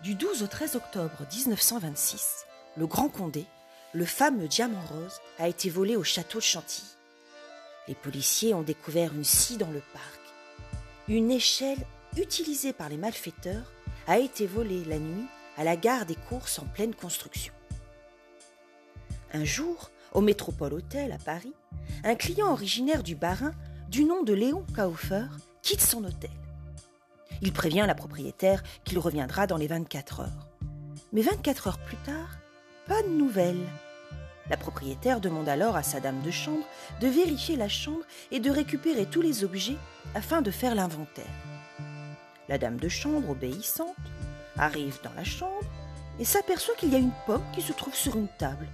Du 12 au 13 octobre 1926, le Grand Condé, le fameux diamant rose, a été volé au château de Chantilly. Les policiers ont découvert une scie dans le parc. Une échelle utilisée par les malfaiteurs a été volée la nuit à la gare des courses en pleine construction. Un jour, au Métropole Hôtel à Paris, un client originaire du Bas-Rhin, du nom de Léon Kaufer, quitte son hôtel. Il prévient la propriétaire qu'il reviendra dans les 24 heures. Mais 24 heures plus tard, pas de nouvelles. La propriétaire demande alors à sa dame de chambre de vérifier la chambre et de récupérer tous les objets afin de faire l'inventaire. La dame de chambre, obéissante, arrive dans la chambre et s'aperçoit qu'il y a une pomme qui se trouve sur une table.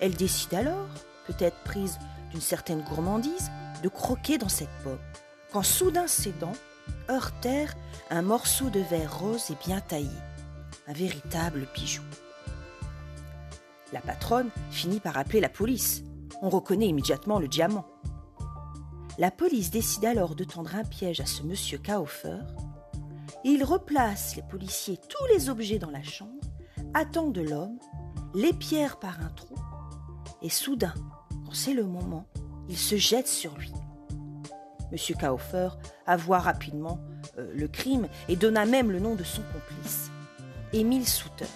Elle décide alors, peut-être prise d'une certaine gourmandise, de croquer dans cette pomme, quand soudain ses dents heurtèrent un morceau de verre rose et bien taillé, un véritable bijou. La patronne finit par appeler la police. On reconnaît immédiatement le diamant. La police décide alors de tendre un piège à ce monsieur Kaufer. Il replace les policiers tous les objets dans la chambre, attend de l'homme, les par un trou, et soudain, quand c'est le moment, il se jette sur lui. Monsieur Kaufer avoua rapidement euh, le crime et donna même le nom de son complice, Émile Souter,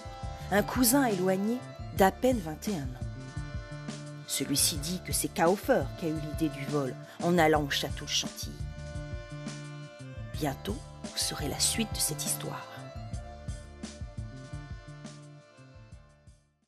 un cousin éloigné d'à peine 21 ans. Celui-ci dit que c'est Kaufer qui a eu l'idée du vol en allant au château de Chantilly. Bientôt, vous saurez la suite de cette histoire.